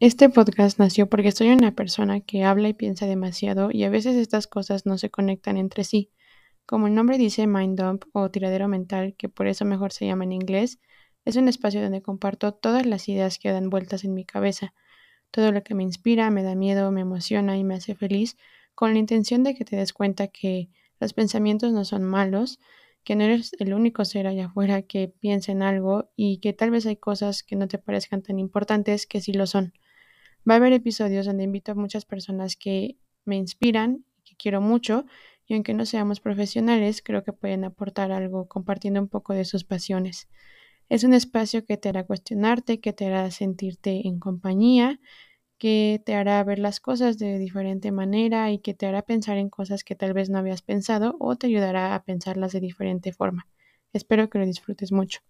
Este podcast nació porque soy una persona que habla y piensa demasiado y a veces estas cosas no se conectan entre sí. Como el nombre dice Mind Dump o tiradero mental, que por eso mejor se llama en inglés, es un espacio donde comparto todas las ideas que dan vueltas en mi cabeza, todo lo que me inspira, me da miedo, me emociona y me hace feliz, con la intención de que te des cuenta que los pensamientos no son malos, que no eres el único ser allá afuera que piensa en algo y que tal vez hay cosas que no te parezcan tan importantes que sí lo son. Va a haber episodios donde invito a muchas personas que me inspiran, que quiero mucho, y aunque no seamos profesionales, creo que pueden aportar algo compartiendo un poco de sus pasiones. Es un espacio que te hará cuestionarte, que te hará sentirte en compañía, que te hará ver las cosas de diferente manera y que te hará pensar en cosas que tal vez no habías pensado o te ayudará a pensarlas de diferente forma. Espero que lo disfrutes mucho.